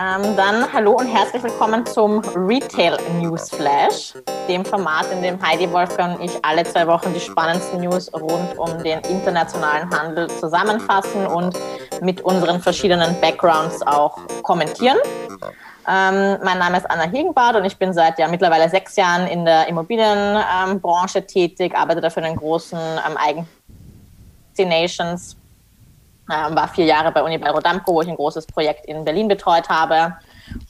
Ähm, dann hallo und herzlich willkommen zum Retail News Flash, dem Format, in dem Heidi Wolfgang und ich alle zwei Wochen die spannendsten News rund um den internationalen Handel zusammenfassen und mit unseren verschiedenen Backgrounds auch kommentieren. Ähm, mein Name ist Anna Hegenbart und ich bin seit ja mittlerweile sechs Jahren in der Immobilienbranche ähm, tätig, arbeite dafür in den großen ähm, Eigen Destinations ähm, war vier Jahre bei Uni bei wo ich ein großes Projekt in Berlin betreut habe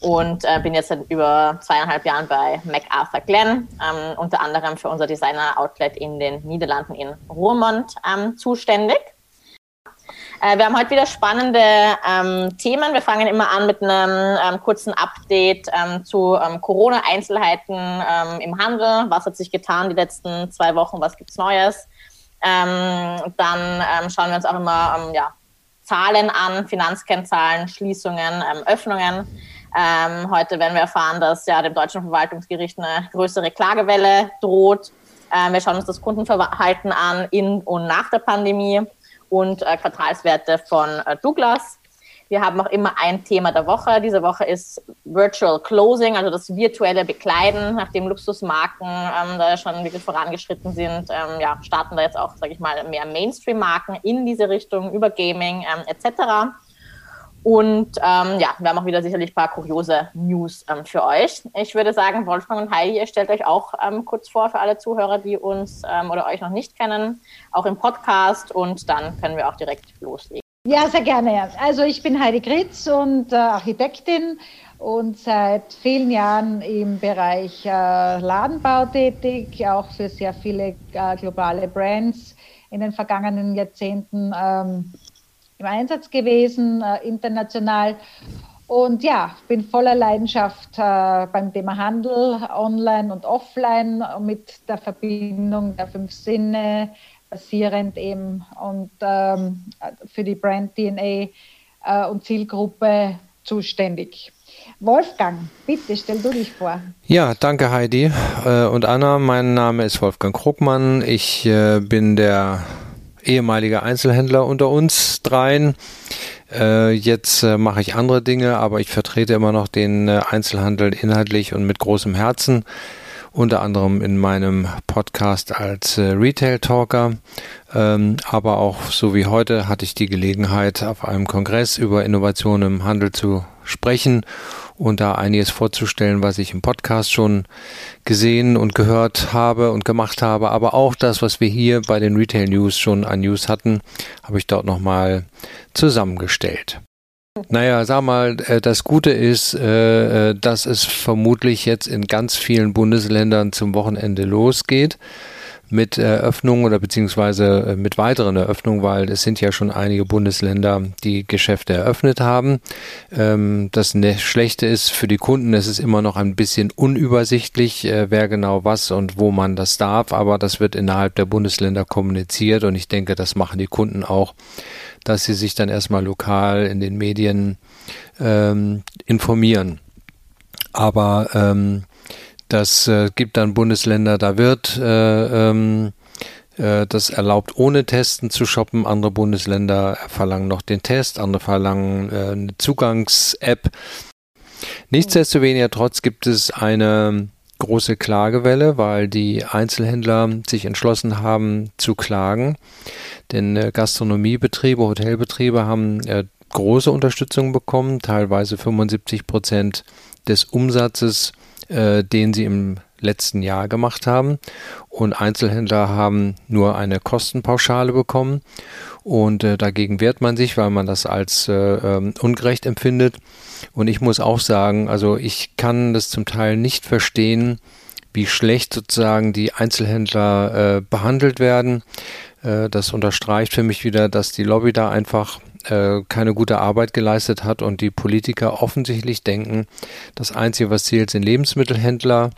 und äh, bin jetzt seit über zweieinhalb Jahren bei MacArthur Glenn, ähm, unter anderem für unser Designer-Outlet in den Niederlanden in Roermond ähm, zuständig. Äh, wir haben heute wieder spannende ähm, Themen. Wir fangen immer an mit einem ähm, kurzen Update ähm, zu ähm, Corona-Einzelheiten ähm, im Handel. Was hat sich getan die letzten zwei Wochen? Was gibt's Neues? Ähm, dann schauen wir uns auch immer ja, Zahlen an, Finanzkennzahlen, Schließungen, ähm, Öffnungen. Ähm, heute werden wir erfahren, dass ja dem deutschen Verwaltungsgericht eine größere Klagewelle droht. Ähm, wir schauen uns das Kundenverhalten an in und nach der Pandemie und äh, Quartalswerte von äh, Douglas. Wir haben auch immer ein Thema der Woche. Diese Woche ist Virtual Closing, also das virtuelle Bekleiden, nachdem Luxusmarken ähm, da schon wirklich vorangeschritten sind. Ähm, ja, starten da jetzt auch, sage ich mal, mehr Mainstream-Marken in diese Richtung über Gaming ähm, etc. Und ähm, ja, wir haben auch wieder sicherlich ein paar kuriose News ähm, für euch. Ich würde sagen, Wolfgang und Heidi, ihr stellt euch auch ähm, kurz vor für alle Zuhörer, die uns ähm, oder euch noch nicht kennen, auch im Podcast und dann können wir auch direkt loslegen. Ja, sehr gerne. Also ich bin Heidi Gritz und äh, Architektin und seit vielen Jahren im Bereich äh, Ladenbau tätig, auch für sehr viele äh, globale Brands in den vergangenen Jahrzehnten ähm, im Einsatz gewesen, äh, international. Und ja, bin voller Leidenschaft äh, beim Thema Handel, online und offline, mit der Verbindung der fünf Sinne, basierend eben und ähm, für die Brand DNA äh, und Zielgruppe zuständig. Wolfgang, bitte stell du dich vor. Ja, danke Heidi äh, und Anna. Mein Name ist Wolfgang Krugmann. Ich äh, bin der ehemalige Einzelhändler unter uns dreien. Äh, jetzt äh, mache ich andere Dinge, aber ich vertrete immer noch den äh, Einzelhandel inhaltlich und mit großem Herzen unter anderem in meinem Podcast als äh, Retail Talker. Ähm, aber auch so wie heute hatte ich die Gelegenheit, auf einem Kongress über Innovation im Handel zu sprechen und da einiges vorzustellen, was ich im Podcast schon gesehen und gehört habe und gemacht habe. Aber auch das, was wir hier bei den Retail News schon an News hatten, habe ich dort nochmal zusammengestellt. Naja, sag mal, äh, das Gute ist, äh, äh, dass es vermutlich jetzt in ganz vielen Bundesländern zum Wochenende losgeht mit Eröffnung oder beziehungsweise mit weiteren Eröffnungen, weil es sind ja schon einige Bundesländer, die Geschäfte eröffnet haben. Ähm, das ne-, Schlechte ist für die Kunden, es ist immer noch ein bisschen unübersichtlich, wer genau was und wo man das darf, aber das wird innerhalb der Bundesländer kommuniziert und ich denke, das machen die Kunden auch dass sie sich dann erstmal lokal in den Medien ähm, informieren. Aber ähm, das äh, gibt dann Bundesländer, da wird äh, ähm, äh, das erlaubt, ohne Testen zu shoppen. Andere Bundesländer verlangen noch den Test, andere verlangen äh, eine Zugangs-App. Nichtsdestoweniger trotz gibt es eine große Klagewelle, weil die Einzelhändler sich entschlossen haben zu klagen. Denn äh, Gastronomiebetriebe, Hotelbetriebe haben äh, große Unterstützung bekommen, teilweise 75 Prozent des Umsatzes, äh, den sie im letzten Jahr gemacht haben. Und Einzelhändler haben nur eine Kostenpauschale bekommen. Und äh, dagegen wehrt man sich, weil man das als äh, ähm, ungerecht empfindet. Und ich muss auch sagen, also ich kann das zum Teil nicht verstehen, wie schlecht sozusagen die Einzelhändler äh, behandelt werden. Äh, das unterstreicht für mich wieder, dass die Lobby da einfach äh, keine gute Arbeit geleistet hat und die Politiker offensichtlich denken, das Einzige, was zählt, sind Lebensmittelhändler,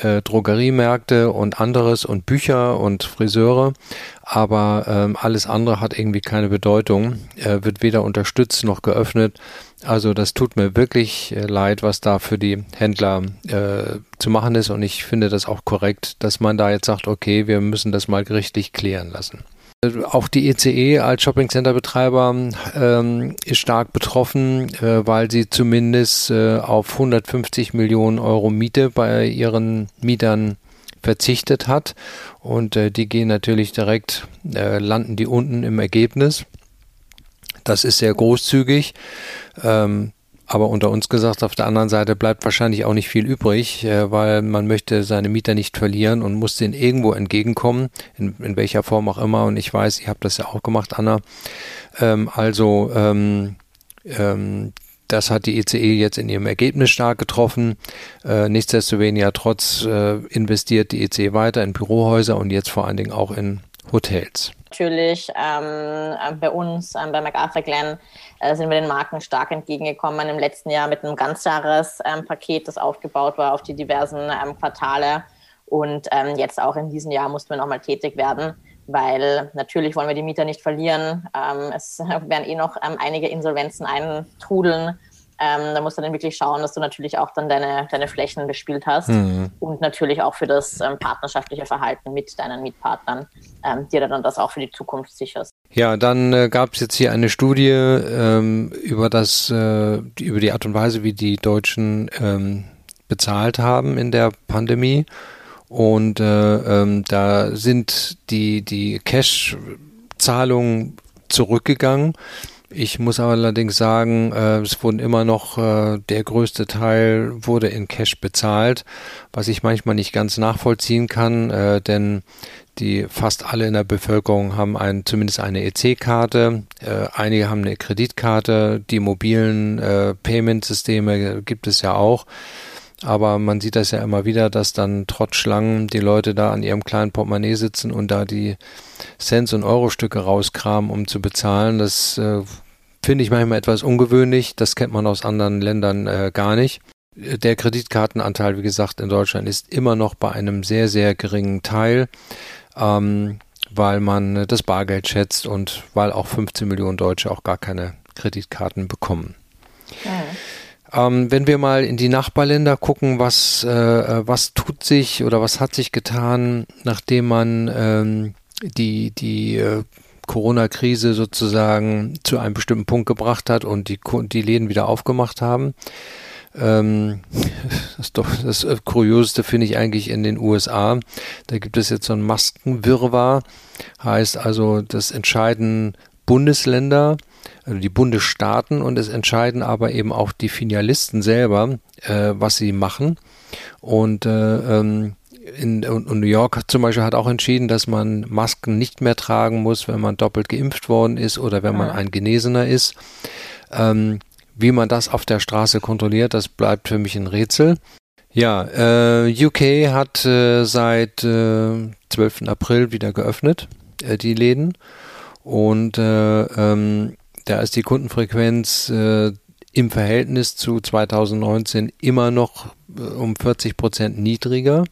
äh, Drogeriemärkte und anderes und Bücher und Friseure, aber ähm, alles andere hat irgendwie keine Bedeutung, äh, wird weder unterstützt noch geöffnet. Also das tut mir wirklich äh, leid, was da für die Händler äh, zu machen ist und ich finde das auch korrekt, dass man da jetzt sagt, okay, wir müssen das mal gerichtlich klären lassen. Auch die ECE als Shoppingcenter-Betreiber ähm, ist stark betroffen, äh, weil sie zumindest äh, auf 150 Millionen Euro Miete bei ihren Mietern verzichtet hat. Und äh, die gehen natürlich direkt, äh, landen die unten im Ergebnis. Das ist sehr großzügig. Ähm, aber unter uns gesagt, auf der anderen Seite bleibt wahrscheinlich auch nicht viel übrig, äh, weil man möchte seine Mieter nicht verlieren und muss denen irgendwo entgegenkommen, in, in welcher Form auch immer. Und ich weiß, ihr habt das ja auch gemacht, Anna. Ähm, also ähm, ähm, das hat die ECE e jetzt in ihrem Ergebnis stark getroffen. Äh, nichtsdestoweniger trotz äh, investiert die ECE e weiter in Bürohäuser und jetzt vor allen Dingen auch in Hotels. Natürlich ähm, äh, bei uns, ähm, bei MacArthur Glen, äh, sind wir den Marken stark entgegengekommen im letzten Jahr mit einem Ganzjahrespaket, ähm, das aufgebaut war auf die diversen ähm, Quartale. Und ähm, jetzt auch in diesem Jahr mussten wir nochmal tätig werden, weil natürlich wollen wir die Mieter nicht verlieren. Es werden eh noch einige Insolvenzen eintrudeln. Ähm, da musst du dann wirklich schauen, dass du natürlich auch dann deine, deine Flächen bespielt hast mhm. und natürlich auch für das ähm, partnerschaftliche Verhalten mit deinen Mietpartnern, ähm, dir dann das auch für die Zukunft sicherst. Ja, dann äh, gab es jetzt hier eine Studie ähm, über das, äh, über die Art und Weise, wie die Deutschen ähm, bezahlt haben in der Pandemie. Und äh, ähm, da sind die, die Cash-Zahlungen zurückgegangen. Ich muss allerdings sagen, äh, es wurden immer noch, äh, der größte Teil wurde in Cash bezahlt, was ich manchmal nicht ganz nachvollziehen kann, äh, denn die fast alle in der Bevölkerung haben ein, zumindest eine EC-Karte, äh, einige haben eine Kreditkarte, die mobilen äh, Payment-Systeme gibt es ja auch. Aber man sieht das ja immer wieder, dass dann trotz Schlangen die Leute da an ihrem kleinen Portemonnaie sitzen und da die Cents- und Euro-Stücke rauskramen, um zu bezahlen. Das äh, finde ich manchmal etwas ungewöhnlich. Das kennt man aus anderen Ländern äh, gar nicht. Der Kreditkartenanteil, wie gesagt, in Deutschland ist immer noch bei einem sehr, sehr geringen Teil, ähm, weil man das Bargeld schätzt und weil auch 15 Millionen Deutsche auch gar keine Kreditkarten bekommen. Ja. Ähm, wenn wir mal in die Nachbarländer gucken, was, äh, was tut sich oder was hat sich getan, nachdem man ähm, die, die äh, Corona-Krise sozusagen zu einem bestimmten Punkt gebracht hat und die, die Läden wieder aufgemacht haben. Ähm, das, doch, das äh, Kurioseste finde ich eigentlich in den USA. Da gibt es jetzt so ein Maskenwirrwarr. Heißt also, das entscheiden Bundesländer also die Bundesstaaten und es entscheiden aber eben auch die Filialisten selber, äh, was sie machen. Und äh, ähm, in, und New York zum Beispiel hat auch entschieden, dass man Masken nicht mehr tragen muss, wenn man doppelt geimpft worden ist oder wenn man ein Genesener ist. Ähm, wie man das auf der Straße kontrolliert, das bleibt für mich ein Rätsel. Ja, äh, UK hat äh, seit äh, 12. April wieder geöffnet, äh, die Läden. Und äh, ähm, da ist die Kundenfrequenz äh, im Verhältnis zu 2019 immer noch äh, um 40 Prozent niedriger,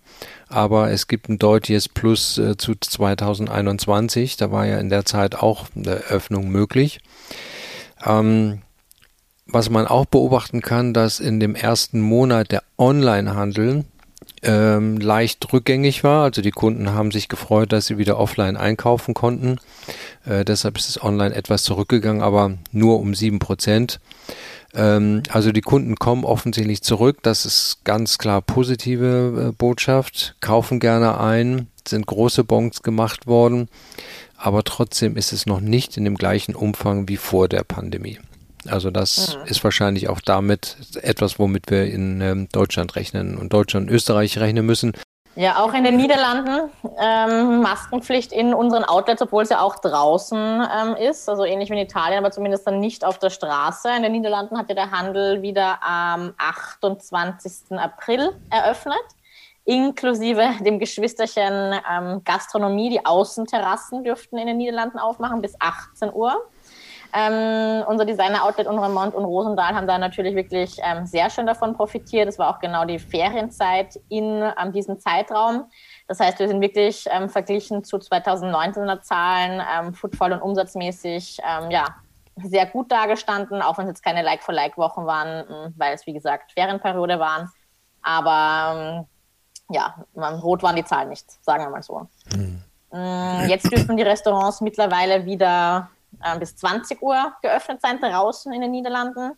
aber es gibt ein deutliches Plus äh, zu 2021. Da war ja in der Zeit auch eine Öffnung möglich. Ähm, was man auch beobachten kann, dass in dem ersten Monat der Onlinehandel ähm, leicht rückgängig war. Also die Kunden haben sich gefreut, dass sie wieder offline einkaufen konnten. Äh, deshalb ist es online etwas zurückgegangen, aber nur um sieben Prozent. Ähm, also die Kunden kommen offensichtlich zurück. Das ist ganz klar positive äh, Botschaft. Kaufen gerne ein, sind große Bons gemacht worden. Aber trotzdem ist es noch nicht in dem gleichen Umfang wie vor der Pandemie. Also das mhm. ist wahrscheinlich auch damit etwas, womit wir in ähm, Deutschland rechnen und Deutschland und Österreich rechnen müssen. Ja, auch in den Niederlanden ähm, Maskenpflicht in unseren Outlets, obwohl es ja auch draußen ähm, ist, also ähnlich wie in Italien, aber zumindest dann nicht auf der Straße. In den Niederlanden hat ja der Handel wieder am 28. April eröffnet, inklusive dem Geschwisterchen ähm, Gastronomie. Die Außenterrassen dürften in den Niederlanden aufmachen bis 18 Uhr. Ähm, unser Designer-Outlet und Remont und Rosendahl haben da natürlich wirklich ähm, sehr schön davon profitiert. Es war auch genau die Ferienzeit in ähm, diesem Zeitraum. Das heißt, wir sind wirklich ähm, verglichen zu 2019er Zahlen, ähm, footfall und umsatzmäßig, ähm, ja, sehr gut dargestanden, auch wenn es jetzt keine Like-for-Like-Wochen waren, weil es, wie gesagt, Ferienperiode waren. Aber ja, rot waren die Zahlen nicht, sagen wir mal so. Hm. Mm, jetzt dürfen die Restaurants mittlerweile wieder äh, bis 20 Uhr geöffnet sein draußen in den Niederlanden.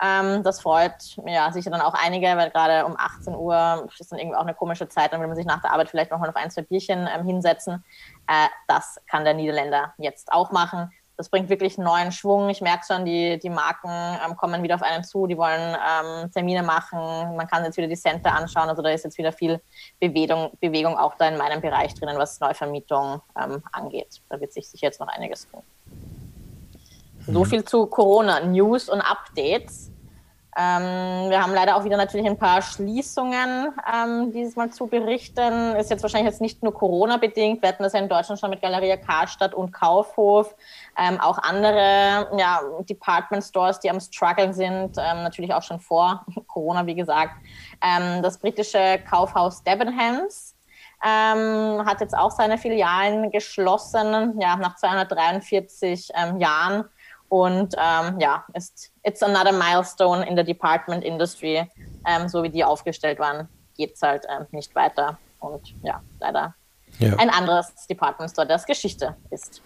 Ähm, das freut ja sicher dann auch einige, weil gerade um 18 Uhr ist dann irgendwie auch eine komische Zeit, dann will man sich nach der Arbeit vielleicht noch mal auf ein, zwei Bierchen ähm, hinsetzen. Äh, das kann der Niederländer jetzt auch machen. Das bringt wirklich neuen Schwung. Ich merke schon, die, die Marken ähm, kommen wieder auf einen zu, die wollen ähm, Termine machen. Man kann jetzt wieder die Center anschauen. Also da ist jetzt wieder viel Bewegung, Bewegung auch da in meinem Bereich drinnen, was Neuvermietung ähm, angeht. Da wird sich sicher jetzt noch einiges tun. So viel zu Corona, News und Updates. Ähm, wir haben leider auch wieder natürlich ein paar Schließungen ähm, dieses Mal zu berichten. Ist jetzt wahrscheinlich jetzt nicht nur Corona-bedingt. Wir hatten das ja in Deutschland schon mit Galeria Karstadt und Kaufhof. Ähm, auch andere ja, Department Stores, die am Struggeln sind, ähm, natürlich auch schon vor Corona, wie gesagt. Ähm, das britische Kaufhaus Debenhams ähm, hat jetzt auch seine Filialen geschlossen, ja, nach 243 Jahren und ähm, ja, ist it's another milestone in the department industry. Ähm, so wie die aufgestellt waren, geht es halt ähm, nicht weiter. Und ja, leider ja. ein anderes Department Store, das Geschichte ist.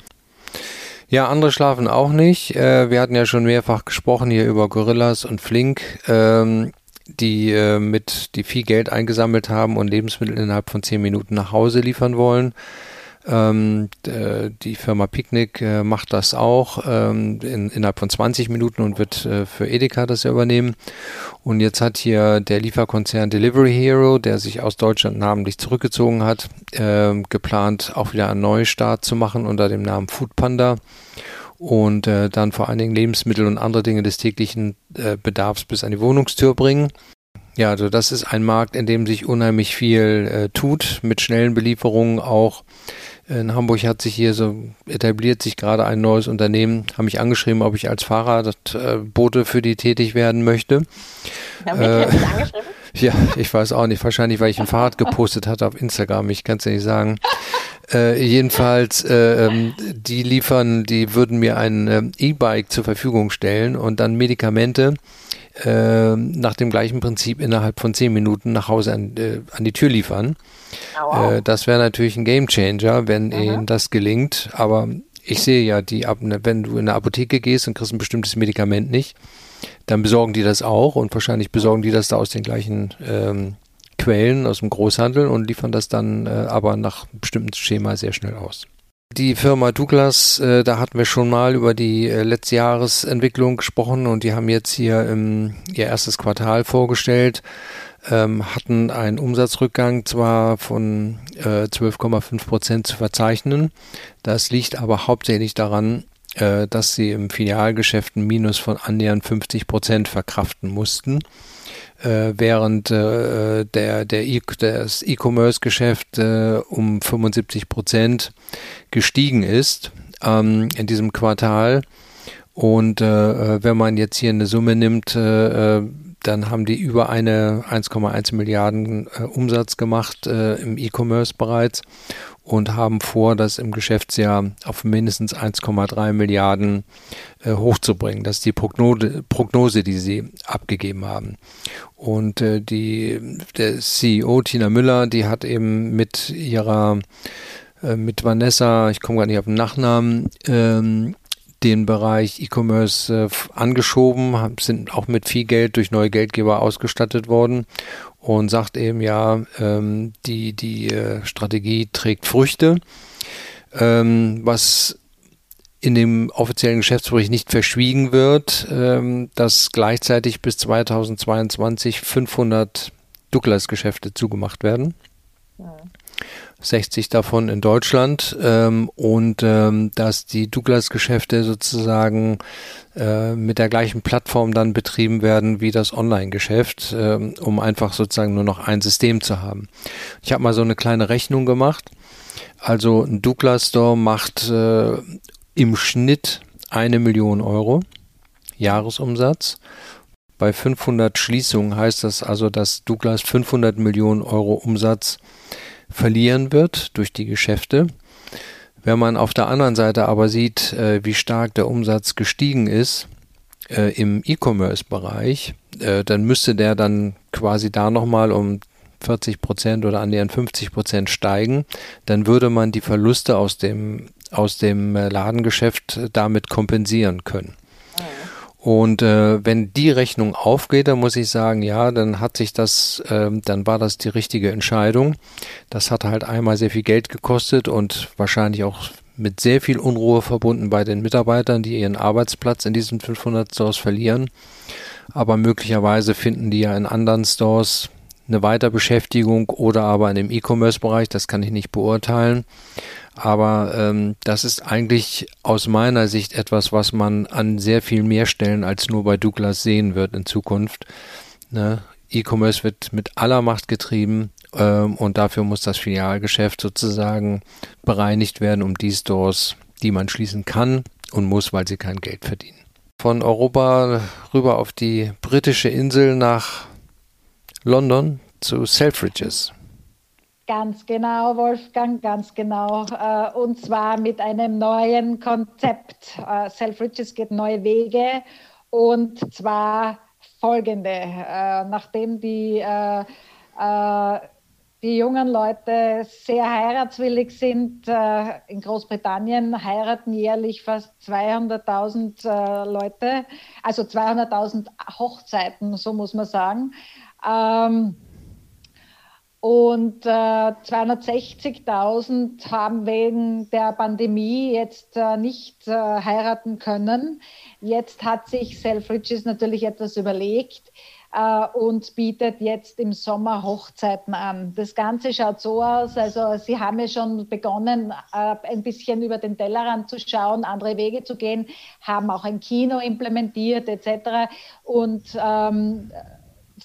Ja, andere schlafen auch nicht. Äh, wir hatten ja schon mehrfach gesprochen hier über Gorillas und Flink, ähm, die äh, mit die viel Geld eingesammelt haben und Lebensmittel innerhalb von zehn Minuten nach Hause liefern wollen. Ähm, die Firma Picnic äh, macht das auch ähm, in, innerhalb von 20 Minuten und wird äh, für Edeka das übernehmen. Und jetzt hat hier der Lieferkonzern Delivery Hero, der sich aus Deutschland namentlich zurückgezogen hat, äh, geplant, auch wieder einen Neustart zu machen unter dem Namen Food Panda und äh, dann vor allen Dingen Lebensmittel und andere Dinge des täglichen äh, Bedarfs bis an die Wohnungstür bringen. Ja, also das ist ein Markt, in dem sich unheimlich viel äh, tut, mit schnellen Belieferungen auch in Hamburg hat sich hier so etabliert sich gerade ein neues Unternehmen, haben mich angeschrieben, ob ich als Fahrradbote für die tätig werden möchte. Ja, äh, angeschrieben? ja, ich weiß auch nicht. Wahrscheinlich, weil ich ein Fahrrad gepostet hatte auf Instagram. Ich kann es ja nicht sagen. Äh, jedenfalls, äh, ähm, die liefern, die würden mir ein äh, E-Bike zur Verfügung stellen und dann Medikamente äh, nach dem gleichen Prinzip innerhalb von zehn Minuten nach Hause an, äh, an die Tür liefern. Oh, wow. äh, das wäre natürlich ein Gamechanger, wenn mhm. ihnen das gelingt. Aber ich sehe ja, die, ne, wenn du in eine Apotheke gehst und kriegst ein bestimmtes Medikament nicht, dann besorgen die das auch und wahrscheinlich besorgen die das da aus den gleichen ähm, Quellen, aus dem Großhandel und liefern das dann äh, aber nach bestimmten Schema sehr schnell aus. Die Firma Douglas, äh, da hatten wir schon mal über die äh, letzte Jahresentwicklung gesprochen und die haben jetzt hier ähm, ihr erstes Quartal vorgestellt, ähm, hatten einen Umsatzrückgang zwar von äh, 12,5 Prozent zu verzeichnen. Das liegt aber hauptsächlich daran, äh, dass sie im Filialgeschäft ein Minus von annähernd 50 Prozent verkraften mussten äh, während äh, der, der e das E-Commerce-Geschäft äh, um 75 Prozent gestiegen ist ähm, in diesem Quartal. Und äh, wenn man jetzt hier eine Summe nimmt, dann haben die über eine 1,1 Milliarden Umsatz gemacht im E-Commerce bereits und haben vor, das im Geschäftsjahr auf mindestens 1,3 Milliarden äh, hochzubringen. Das ist die Prognose, Prognose, die sie abgegeben haben. Und äh, die, der CEO Tina Müller, die hat eben mit ihrer, äh, mit Vanessa, ich komme gar nicht auf den Nachnamen, ähm, den Bereich E-Commerce äh, angeschoben, sind auch mit viel Geld durch neue Geldgeber ausgestattet worden und sagt eben ja, ähm, die, die äh, Strategie trägt Früchte. Ähm, was in dem offiziellen Geschäftsbericht nicht verschwiegen wird, ähm, dass gleichzeitig bis 2022 500 Douglas-Geschäfte zugemacht werden. Ja. 60 davon in Deutschland ähm, und ähm, dass die Douglas-Geschäfte sozusagen äh, mit der gleichen Plattform dann betrieben werden wie das Online-Geschäft, ähm, um einfach sozusagen nur noch ein System zu haben. Ich habe mal so eine kleine Rechnung gemacht. Also ein Douglas Store macht äh, im Schnitt eine Million Euro Jahresumsatz. Bei 500 Schließungen heißt das also, dass Douglas 500 Millionen Euro Umsatz verlieren wird durch die Geschäfte. Wenn man auf der anderen Seite aber sieht, äh, wie stark der Umsatz gestiegen ist äh, im E-Commerce-Bereich, äh, dann müsste der dann quasi da nochmal um 40 Prozent oder annähernd 50 Prozent steigen, dann würde man die Verluste aus dem, aus dem Ladengeschäft damit kompensieren können. Und äh, wenn die Rechnung aufgeht, dann muss ich sagen, ja, dann hat sich das, äh, dann war das die richtige Entscheidung. Das hat halt einmal sehr viel Geld gekostet und wahrscheinlich auch mit sehr viel Unruhe verbunden bei den Mitarbeitern, die ihren Arbeitsplatz in diesen 500 Stores verlieren. Aber möglicherweise finden die ja in anderen Stores eine Weiterbeschäftigung oder aber in dem E-Commerce-Bereich, das kann ich nicht beurteilen. Aber ähm, das ist eigentlich aus meiner Sicht etwas, was man an sehr viel mehr Stellen als nur bei Douglas sehen wird in Zukunft. Ne? E-Commerce wird mit aller Macht getrieben ähm, und dafür muss das Filialgeschäft sozusagen bereinigt werden, um die Stores, die man schließen kann und muss, weil sie kein Geld verdienen. Von Europa rüber auf die britische Insel nach London zu Selfridges. Ganz genau, Wolfgang, ganz genau. Äh, und zwar mit einem neuen Konzept. Äh, Selfridges geht neue Wege und zwar folgende. Äh, nachdem die, die jungen Leute sehr heiratswillig sind, in Großbritannien heiraten jährlich fast 200.000 Leute, also 200.000 Hochzeiten, so muss man sagen. Und äh, 260.000 haben wegen der Pandemie jetzt äh, nicht äh, heiraten können. Jetzt hat sich Selfridges natürlich etwas überlegt äh, und bietet jetzt im Sommer Hochzeiten an. Das Ganze schaut so aus, also Sie haben ja schon begonnen, äh, ein bisschen über den Tellerrand zu schauen, andere Wege zu gehen, haben auch ein Kino implementiert etc. Und ähm,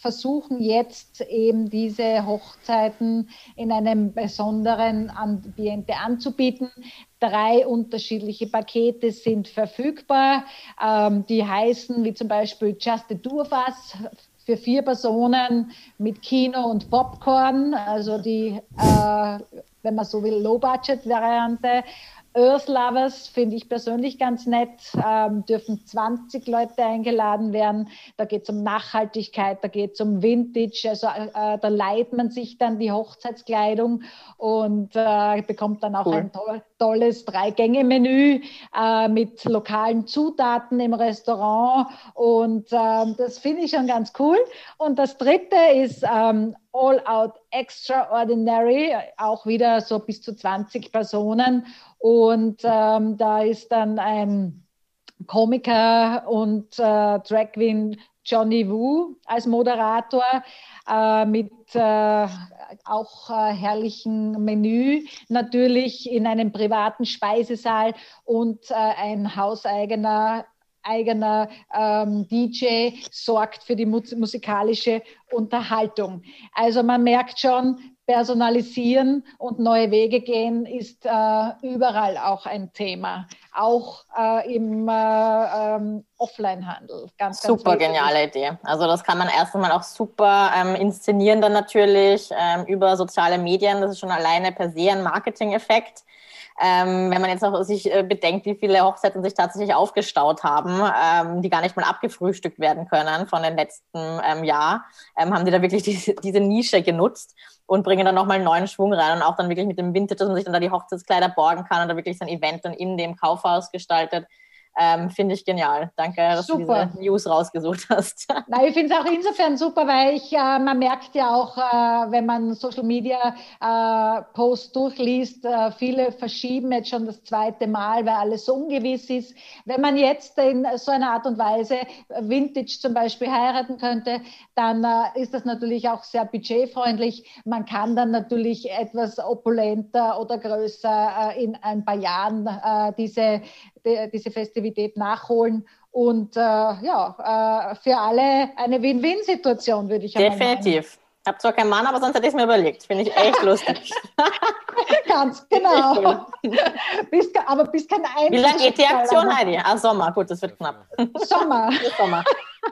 versuchen jetzt eben diese Hochzeiten in einem besonderen Ambiente anzubieten. Drei unterschiedliche Pakete sind verfügbar. Ähm, die heißen wie zum Beispiel Just a Durfass für vier Personen mit Kino und Popcorn, also die, äh, wenn man so will, Low-Budget-Variante. Earth Lovers finde ich persönlich ganz nett, ähm, dürfen 20 Leute eingeladen werden. Da geht es um Nachhaltigkeit, da geht es um Vintage, also äh, da leiht man sich dann die Hochzeitskleidung und äh, bekommt dann auch cool. ein to tolles Drei-Gänge-Menü äh, mit lokalen Zutaten im Restaurant und ähm, das finde ich schon ganz cool. Und das dritte ist ähm, All Out Extraordinary, auch wieder so bis zu 20 Personen und ähm, da ist dann ein Komiker und äh, Drag Queen Johnny Wu als Moderator äh, mit äh, auch äh, herrlichen Menü, natürlich in einem privaten Speisesaal und äh, ein hauseigener eigener ähm, DJ sorgt für die musikalische Unterhaltung. Also man merkt schon, personalisieren und neue Wege gehen ist äh, überall auch ein Thema, auch äh, im äh, ähm, Offline-Handel. Ganz, super ganz geniale Idee. Also das kann man erst einmal auch super ähm, inszenieren dann natürlich ähm, über soziale Medien. Das ist schon alleine per se ein Marketing-Effekt. Ähm, wenn man jetzt auch sich äh, bedenkt, wie viele Hochzeiten sich tatsächlich aufgestaut haben, ähm, die gar nicht mal abgefrühstückt werden können von den letzten ähm, Jahr, ähm, haben die da wirklich diese, diese Nische genutzt und bringen dann nochmal einen neuen Schwung rein und auch dann wirklich mit dem Vintage, dass man sich dann da die Hochzeitskleider borgen kann und da wirklich sein Event dann in dem Kaufhaus gestaltet. Ähm, finde ich genial. Danke, dass super. du diese News rausgesucht hast. Nein, ich finde es auch insofern super, weil ich, äh, man merkt ja auch, äh, wenn man Social Media äh, Posts durchliest, äh, viele verschieben jetzt schon das zweite Mal, weil alles so ungewiss ist. Wenn man jetzt in so einer Art und Weise Vintage zum Beispiel heiraten könnte, dann äh, ist das natürlich auch sehr budgetfreundlich. Man kann dann natürlich etwas opulenter oder größer äh, in ein paar Jahren diese, die, diese Festivität nachholen. Und äh, ja, äh, für alle eine Win-Win-Situation, würde ich sagen. Definitiv. Ich habe zwar keinen Mann, aber sonst hätte ich es mir überlegt. Finde ich echt lustig. Ganz genau. Bist, aber bist kein Einzelner. Wie lange geht die Aktion, Heidi? Ah, Sommer. Gut, das wird knapp. Sommer. Sommer.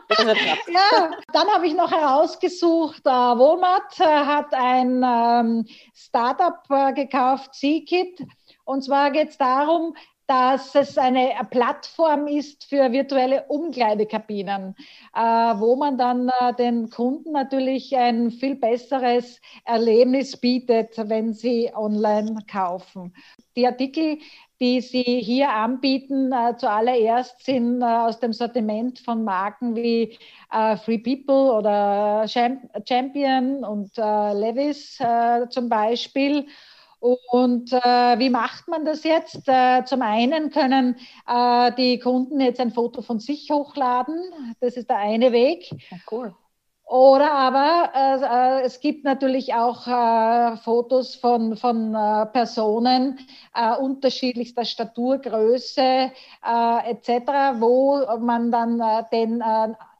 Das wird knapp. Ja, dann habe ich noch herausgesucht, äh, Walmart äh, hat ein ähm, Startup äh, gekauft, C-Kit. Und zwar geht es darum, dass es eine Plattform ist für virtuelle Umkleidekabinen, äh, wo man dann äh, den Kunden natürlich ein viel besseres Erlebnis bietet, wenn sie online kaufen. Die Artikel, die Sie hier anbieten, äh, zuallererst sind aus dem Sortiment von Marken wie Free People oder Champion und Levis zum Beispiel. Und äh, wie macht man das jetzt? Äh, zum einen können äh, die Kunden jetzt ein Foto von sich hochladen. Das ist der eine Weg. Ja, cool. Oder aber äh, äh, es gibt natürlich auch äh, Fotos von, von Personen unterschiedlichster Statur, Größe etc., wo man dann den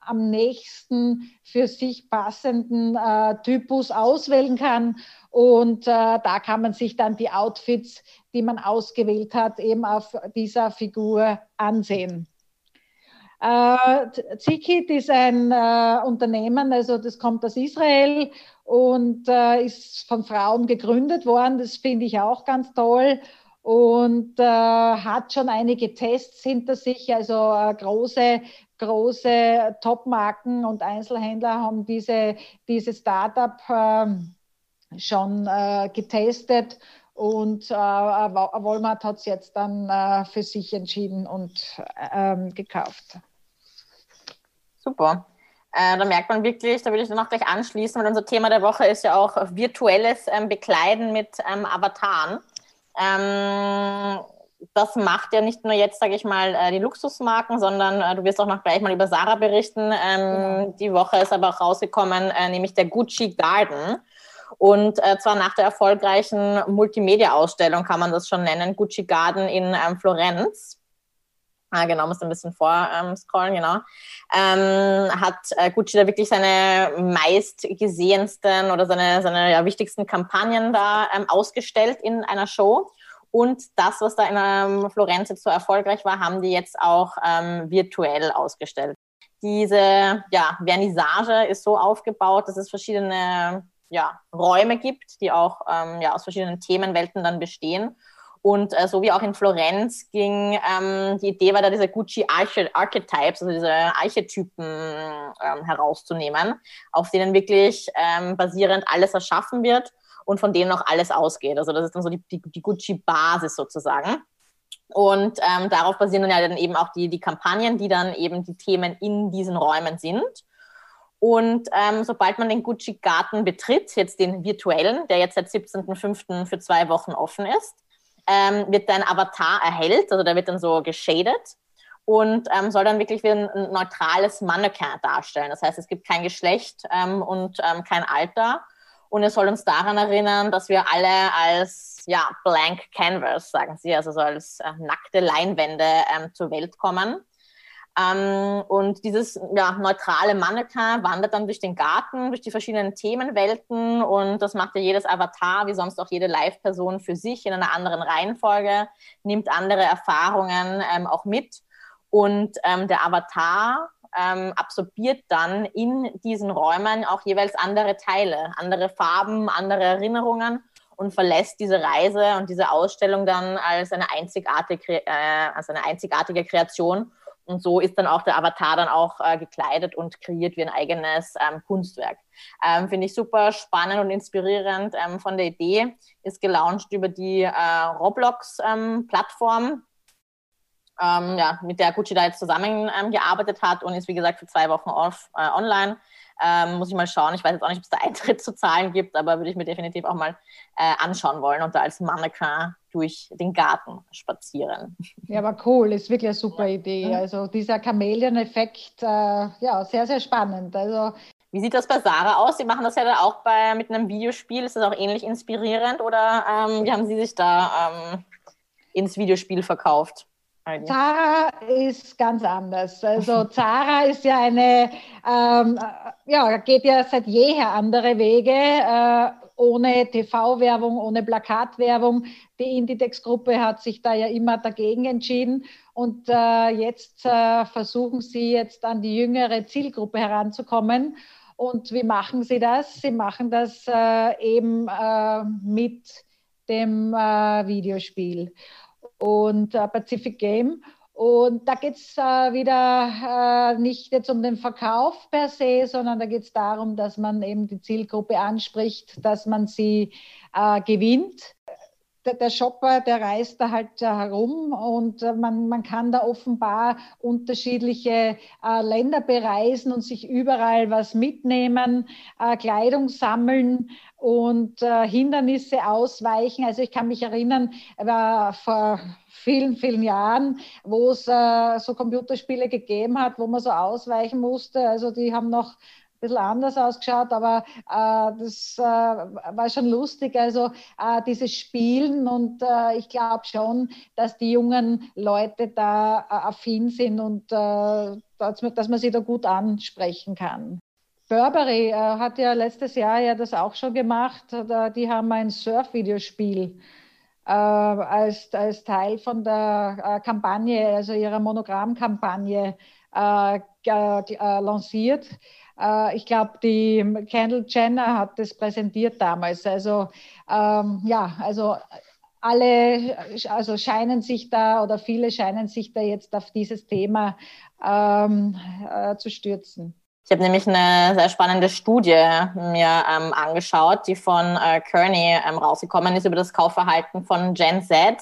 am nächsten für sich passenden Typus auswählen kann und äh, da kann man sich dann die Outfits, die man ausgewählt hat, eben auf dieser Figur ansehen. Äh, Zikit ist ein äh, Unternehmen, also das kommt aus Israel und äh, ist von Frauen gegründet worden. Das finde ich auch ganz toll und äh, hat schon einige Tests hinter sich. Also äh, große, große Top-Marken und Einzelhändler haben diese, diese Startup äh, schon äh, getestet und äh, Walmart hat es jetzt dann äh, für sich entschieden und ähm, gekauft. Super. Äh, da merkt man wirklich, da würde ich dann auch gleich anschließen, weil unser Thema der Woche ist ja auch virtuelles ähm, Bekleiden mit ähm, Avataren. Ähm, das macht ja nicht nur jetzt, sage ich mal, äh, die Luxusmarken, sondern äh, du wirst auch noch gleich mal über Sarah berichten. Ähm, genau. Die Woche ist aber auch rausgekommen, äh, nämlich der Gucci Garden. Und äh, zwar nach der erfolgreichen Multimedia-Ausstellung kann man das schon nennen, Gucci Garden in ähm, Florenz. Ah, genau, muss ein bisschen vorscrollen, ähm, genau. Ähm, hat äh, Gucci da wirklich seine meistgesehensten oder seine, seine ja, wichtigsten Kampagnen da ähm, ausgestellt in einer Show. Und das, was da in ähm, Florenz jetzt so erfolgreich war, haben die jetzt auch ähm, virtuell ausgestellt. Diese ja, Vernissage ist so aufgebaut, dass es verschiedene ja, Räume gibt, die auch ähm, ja, aus verschiedenen Themenwelten dann bestehen. Und äh, so wie auch in Florenz ging, ähm, die Idee war da, diese Gucci Archetypes, also diese Archetypen ähm, herauszunehmen, auf denen wirklich ähm, basierend alles erschaffen wird und von denen auch alles ausgeht. Also das ist dann so die, die, die Gucci-Basis sozusagen. Und ähm, darauf basieren dann ja dann eben auch die, die Kampagnen, die dann eben die Themen in diesen Räumen sind. Und ähm, sobald man den Gucci Garten betritt, jetzt den virtuellen, der jetzt seit 17.05. für zwei Wochen offen ist, ähm, wird dein Avatar erhellt, also der wird dann so geschadet und ähm, soll dann wirklich wie ein, ein neutrales Mannequin darstellen. Das heißt, es gibt kein Geschlecht ähm, und ähm, kein Alter. Und es soll uns daran erinnern, dass wir alle als ja, blank canvas, sagen sie, also so als äh, nackte Leinwände ähm, zur Welt kommen. Ähm, und dieses ja, neutrale Mannequin wandert dann durch den Garten, durch die verschiedenen Themenwelten und das macht ja jedes Avatar, wie sonst auch jede Live-Person für sich in einer anderen Reihenfolge, nimmt andere Erfahrungen ähm, auch mit und ähm, der Avatar ähm, absorbiert dann in diesen Räumen auch jeweils andere Teile, andere Farben, andere Erinnerungen und verlässt diese Reise und diese Ausstellung dann als eine einzigartige, äh, als eine einzigartige Kreation und so ist dann auch der Avatar dann auch äh, gekleidet und kreiert wie ein eigenes ähm, Kunstwerk. Ähm, Finde ich super spannend und inspirierend ähm, von der Idee. Ist gelauncht über die äh, Roblox-Plattform, ähm, ja, mit der Gucci da jetzt zusammengearbeitet hat und ist, wie gesagt, für zwei Wochen off, äh, online. Ähm, muss ich mal schauen. Ich weiß jetzt auch nicht, ob es da Eintritt zu zahlen gibt, aber würde ich mir definitiv auch mal äh, anschauen wollen und da als Mannequin durch den Garten spazieren. Ja, aber cool, ist wirklich eine super Idee. Also dieser Chamäleon-Effekt, äh, ja, sehr, sehr spannend. Also wie sieht das bei Sarah aus? Sie machen das ja dann auch bei, mit einem Videospiel. Ist das auch ähnlich inspirierend oder ähm, wie haben Sie sich da ähm, ins Videospiel verkauft? Zara ist ganz anders. Also Zara ist ja eine, ähm, ja, geht ja seit jeher andere Wege, äh, ohne TV-Werbung, ohne Plakatwerbung. Die Inditex-Gruppe hat sich da ja immer dagegen entschieden. Und äh, jetzt äh, versuchen sie jetzt an die jüngere Zielgruppe heranzukommen. Und wie machen sie das? Sie machen das äh, eben äh, mit dem äh, Videospiel. Und äh, Pacific Game. Und da geht es äh, wieder äh, nicht jetzt um den Verkauf per se, sondern da geht es darum, dass man eben die Zielgruppe anspricht, dass man sie äh, gewinnt der, der Shopper, der reist da halt äh, herum und äh, man, man kann da offenbar unterschiedliche äh, Länder bereisen und sich überall was mitnehmen, äh, Kleidung sammeln und äh, Hindernisse ausweichen. Also ich kann mich erinnern, war vor vielen, vielen Jahren, wo es äh, so Computerspiele gegeben hat, wo man so ausweichen musste. Also die haben noch bisschen anders ausgeschaut, aber äh, das äh, war schon lustig. Also äh, dieses Spielen und äh, ich glaube schon, dass die jungen Leute da äh, affin sind und äh, dass, man, dass man sie da gut ansprechen kann. Burberry hat ja letztes Jahr ja das auch schon gemacht. die haben ein Surf-Videospiel als, als Teil von der Kampagne, also ihrer Monogramm-Kampagne lanciert. Äh, ich glaube, die Kendall Jenner hat das präsentiert damals. Also ähm, ja, also alle also scheinen sich da oder viele scheinen sich da jetzt auf dieses Thema ähm, äh, zu stürzen. Ich habe nämlich eine sehr spannende Studie mir ähm, angeschaut, die von äh, Kearney ähm, rausgekommen ist über das Kaufverhalten von Gen Z.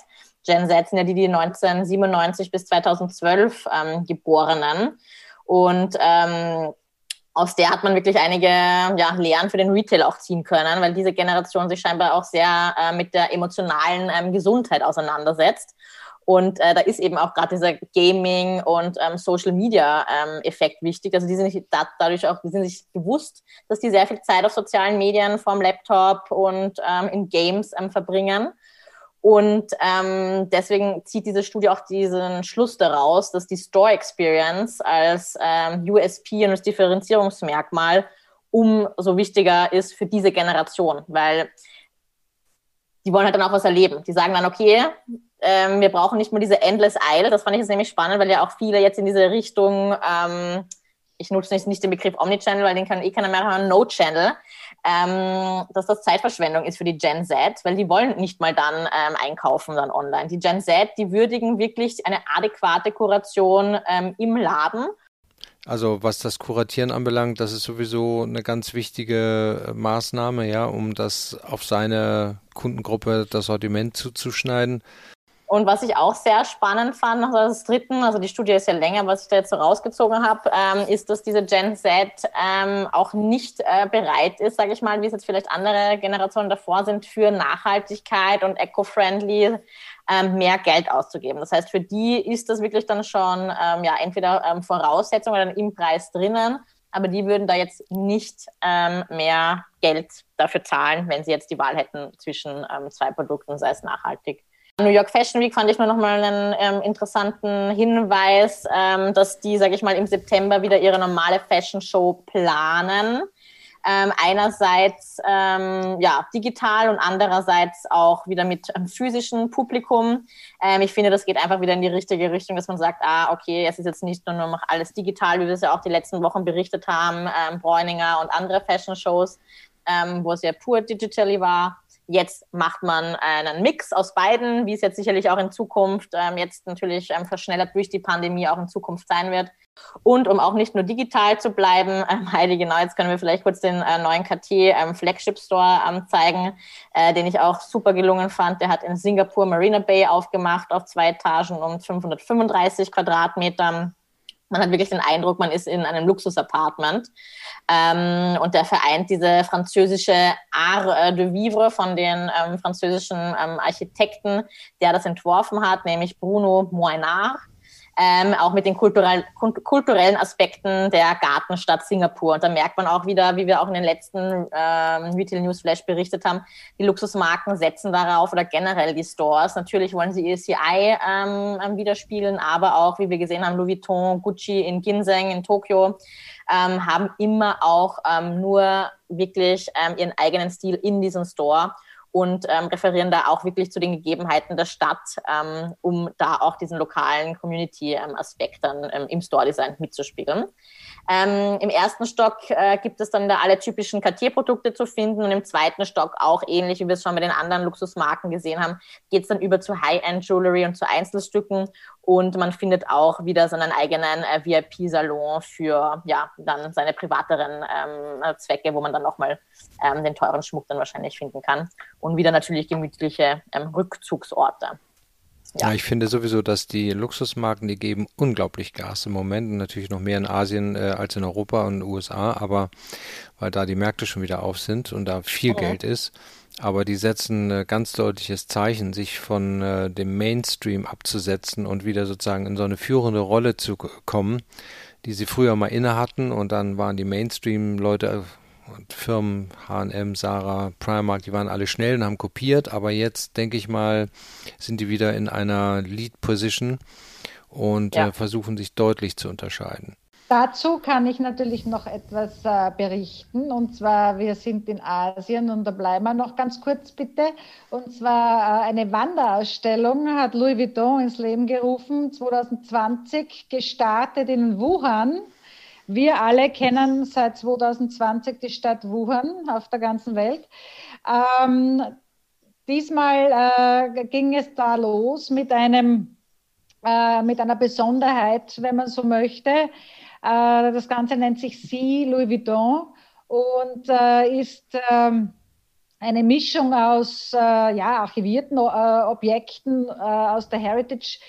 Gen Z sind ja die, die 1997 bis 2012 ähm, Geborenen. Und ähm, aus der hat man wirklich einige ja, Lehren für den Retail auch ziehen können, weil diese Generation sich scheinbar auch sehr äh, mit der emotionalen ähm, Gesundheit auseinandersetzt. Und äh, da ist eben auch gerade dieser Gaming und ähm, Social Media ähm, wichtig. Also die sind sich da, dadurch auch, die sind sich bewusst, dass die sehr viel Zeit auf sozialen Medien, vorm Laptop und ähm, in Games ähm, verbringen. Und ähm, deswegen zieht diese Studie auch diesen Schluss daraus, dass die Store Experience als ähm, USP und als Differenzierungsmerkmal umso wichtiger ist für diese Generation, weil die wollen halt dann auch was erleben. Die sagen dann, okay, ähm, wir brauchen nicht mehr diese Endless Isle. Das fand ich jetzt nämlich spannend, weil ja auch viele jetzt in diese Richtung, ähm, ich nutze nicht, nicht den Begriff Omnichannel, weil den kann eh keiner mehr hören, No-Channel ähm, dass das Zeitverschwendung ist für die Gen Z, weil die wollen nicht mal dann ähm, einkaufen dann online. Die Gen Z, die würdigen wirklich eine adäquate Kuration ähm, im Laden. Also was das Kuratieren anbelangt, das ist sowieso eine ganz wichtige äh, Maßnahme, ja, um das auf seine Kundengruppe das Sortiment zuzuschneiden. Und was ich auch sehr spannend fand, noch als dritten, also die Studie ist ja länger, was ich da jetzt so rausgezogen habe, ähm, ist, dass diese Gen Z ähm, auch nicht äh, bereit ist, sage ich mal, wie es jetzt vielleicht andere Generationen davor sind, für Nachhaltigkeit und eco-friendly ähm, mehr Geld auszugeben. Das heißt, für die ist das wirklich dann schon ähm, ja entweder ähm, Voraussetzung oder im Preis drinnen, aber die würden da jetzt nicht ähm, mehr Geld dafür zahlen, wenn sie jetzt die Wahl hätten zwischen zwei Produkten, sei es nachhaltig New York Fashion Week fand ich nur noch mal einen ähm, interessanten Hinweis, ähm, dass die, sage ich mal, im September wieder ihre normale Fashion Show planen. Ähm, einerseits ähm, ja, digital und andererseits auch wieder mit einem physischen Publikum. Ähm, ich finde, das geht einfach wieder in die richtige Richtung, dass man sagt, ah, okay, es ist jetzt nicht nur noch alles digital, wie wir es ja auch die letzten Wochen berichtet haben, ähm, Bräuninger und andere Fashion Shows, ähm, wo es ja pur digitally war, Jetzt macht man einen Mix aus beiden, wie es jetzt sicherlich auch in Zukunft ähm, jetzt natürlich ähm, verschnellert durch die Pandemie auch in Zukunft sein wird. Und um auch nicht nur digital zu bleiben, ähm, Heidi, genau, jetzt können wir vielleicht kurz den äh, neuen KT ähm, Flagship Store ähm, zeigen, äh, den ich auch super gelungen fand. Der hat in Singapur Marina Bay aufgemacht auf zwei Etagen und 535 Quadratmetern man hat wirklich den Eindruck, man ist in einem Luxus-Apartment. Ähm, und der vereint diese französische Art de Vivre von den ähm, französischen ähm, Architekten, der das entworfen hat, nämlich Bruno Moinard ähm, auch mit den kulturell, kulturellen Aspekten der Gartenstadt Singapur. Und da merkt man auch wieder, wie wir auch in den letzten ähm, Retail News Flash berichtet haben, die Luxusmarken setzen darauf oder generell die Stores. Natürlich wollen sie ECI ähm, ähm, widerspiegeln, aber auch, wie wir gesehen haben, Louis Vuitton, Gucci in Ginseng, in Tokio, ähm, haben immer auch ähm, nur wirklich ähm, ihren eigenen Stil in diesem Store. Und ähm, referieren da auch wirklich zu den Gegebenheiten der Stadt, ähm, um da auch diesen lokalen Community-Aspekt dann ähm, im Store-Design mitzuspiegeln. Ähm, Im ersten Stock äh, gibt es dann da alle typischen Cartier-Produkte zu finden und im zweiten Stock auch ähnlich, wie wir es schon bei den anderen Luxusmarken gesehen haben, geht es dann über zu High-End-Jewelry und zu Einzelstücken und man findet auch wieder so einen eigenen äh, VIP-Salon für ja dann seine privateren ähm, Zwecke, wo man dann nochmal ähm, den teuren Schmuck dann wahrscheinlich finden kann und wieder natürlich gemütliche ähm, Rückzugsorte. Ja. ja. ich finde sowieso, dass die Luxusmarken, die geben unglaublich Gas im Moment und natürlich noch mehr in Asien äh, als in Europa und in den USA, aber weil da die Märkte schon wieder auf sind und da viel ja. Geld ist. Aber die setzen ein ganz deutliches Zeichen, sich von äh, dem Mainstream abzusetzen und wieder sozusagen in so eine führende Rolle zu kommen, die sie früher mal inne hatten und dann waren die Mainstream-Leute und Firmen, H&M, Sarah, Primark, die waren alle schnell und haben kopiert, aber jetzt denke ich mal, sind die wieder in einer Lead Position und ja. äh, versuchen sich deutlich zu unterscheiden. Dazu kann ich natürlich noch etwas äh, berichten. Und zwar, wir sind in Asien und da bleiben wir noch ganz kurz bitte. Und zwar äh, eine Wanderausstellung hat Louis Vuitton ins Leben gerufen, 2020 gestartet in Wuhan. Wir alle kennen seit 2020 die Stadt Wuhan auf der ganzen Welt. Ähm, diesmal äh, ging es da los mit einem äh, mit einer Besonderheit, wenn man so möchte. Äh, das Ganze nennt sich Sie Louis Vuitton und äh, ist ähm, eine Mischung aus äh, ja, archivierten Objekten aus der Heritage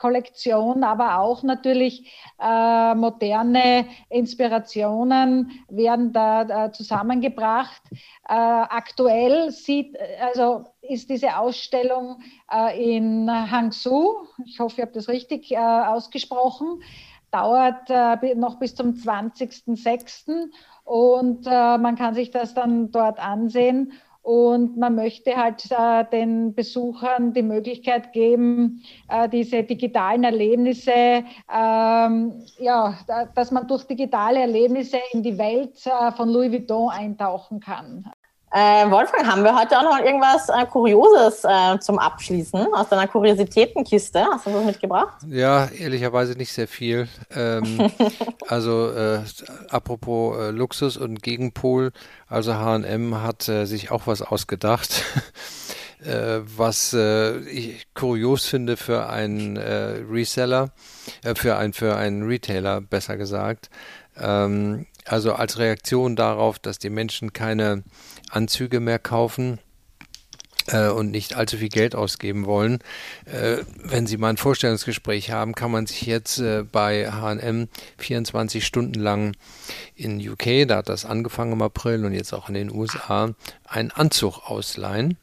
Kollektion, aber auch natürlich äh, moderne Inspirationen werden da äh, zusammengebracht. Äh, aktuell sieht, also ist diese Ausstellung in Hangzhou, ich hoffe, ich habe das richtig ausgesprochen, dauert noch bis zum 20.06. und man kann sich das dann dort ansehen und man möchte halt äh, den Besuchern die Möglichkeit geben, äh, diese digitalen Erlebnisse, ähm, ja, dass man durch digitale Erlebnisse in die Welt äh, von Louis Vuitton eintauchen kann. Äh, Wolfgang, haben wir heute auch noch irgendwas äh, Kurioses äh, zum Abschließen aus deiner Kuriositätenkiste? Hast du was mitgebracht? Ja, ehrlicherweise nicht sehr viel. Ähm, also äh, apropos äh, Luxus und Gegenpol, also H&M hat äh, sich auch was ausgedacht. was ich kurios finde für einen Reseller, für, ein, für einen Retailer besser gesagt. Ähm, also als Reaktion darauf, dass die Menschen keine Anzüge mehr kaufen äh, und nicht allzu viel Geld ausgeben wollen. Äh, wenn Sie mal ein Vorstellungsgespräch haben, kann man sich jetzt äh, bei H&M 24 Stunden lang in UK, da hat das angefangen im April und jetzt auch in den USA, einen Anzug ausleihen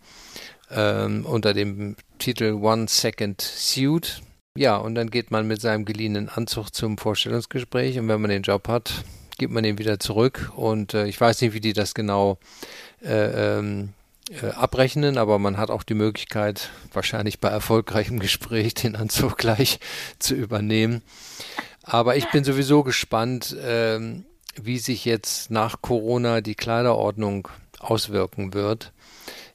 ähm, unter dem Titel One Second Suit. Ja, und dann geht man mit seinem geliehenen Anzug zum Vorstellungsgespräch und wenn man den Job hat, gibt man den wieder zurück und äh, ich weiß nicht, wie die das genau äh, ähm, äh, abrechnen, aber man hat auch die Möglichkeit, wahrscheinlich bei erfolgreichem Gespräch den Anzug gleich zu übernehmen. Aber ich bin sowieso gespannt, ähm, wie sich jetzt nach Corona die Kleiderordnung auswirken wird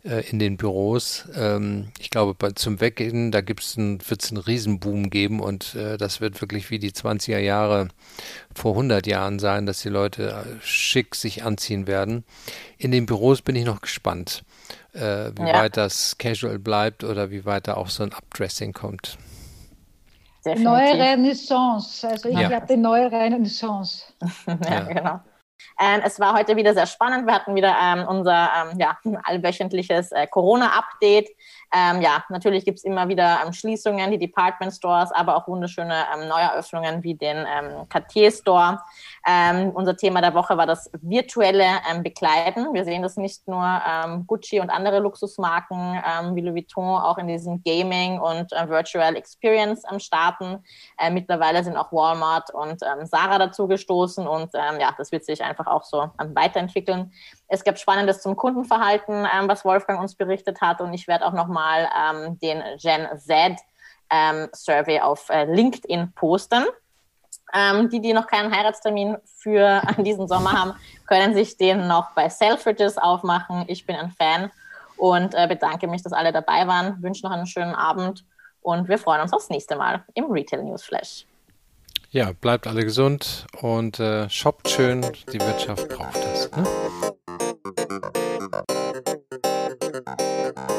äh, in den Büros. Ähm, ich glaube, bei, zum Weggehen, da gibt's ein, wird es einen Riesenboom geben und äh, das wird wirklich wie die 20er Jahre vor 100 Jahren sein, dass die Leute äh, schick sich anziehen werden. In den Büros bin ich noch gespannt, äh, wie ja. weit das casual bleibt oder wie weit da auch so ein Updressing kommt. Neue Renaissance, also ich ja. glaube die neue Renaissance. ja, ja, genau. Ähm, es war heute wieder sehr spannend. Wir hatten wieder ähm, unser ähm, ja, allwöchentliches äh, Corona-Update. Ähm, ja, natürlich gibt es immer wieder ähm, Schließungen, die Department Stores, aber auch wunderschöne ähm, Neueröffnungen wie den ähm, Cartier Store. Ähm, unser Thema der Woche war das virtuelle ähm, Bekleiden. Wir sehen das nicht nur ähm, Gucci und andere Luxusmarken wie Louis Vuitton auch in diesem Gaming und äh, Virtual Experience am Starten. Äh, mittlerweile sind auch Walmart und Sarah dazu gestoßen und ja, das wird sich einfach auch so weiterentwickeln. Es gab Spannendes zum Kundenverhalten, ähm, was Wolfgang uns berichtet hat. Und ich werde auch nochmal ähm, den Gen Z ähm, Survey auf äh, LinkedIn posten. Ähm, die, die noch keinen Heiratstermin für diesen Sommer haben, können sich den noch bei Selfridges aufmachen. Ich bin ein Fan. und äh, bedanke mich, dass alle dabei waren. Wünsche noch einen schönen Abend und wir freuen uns aufs nächste Mal im Retail News Flash. Ja, bleibt alle gesund und äh, shoppt schön. Die Wirtschaft braucht es. Ne? Thank you.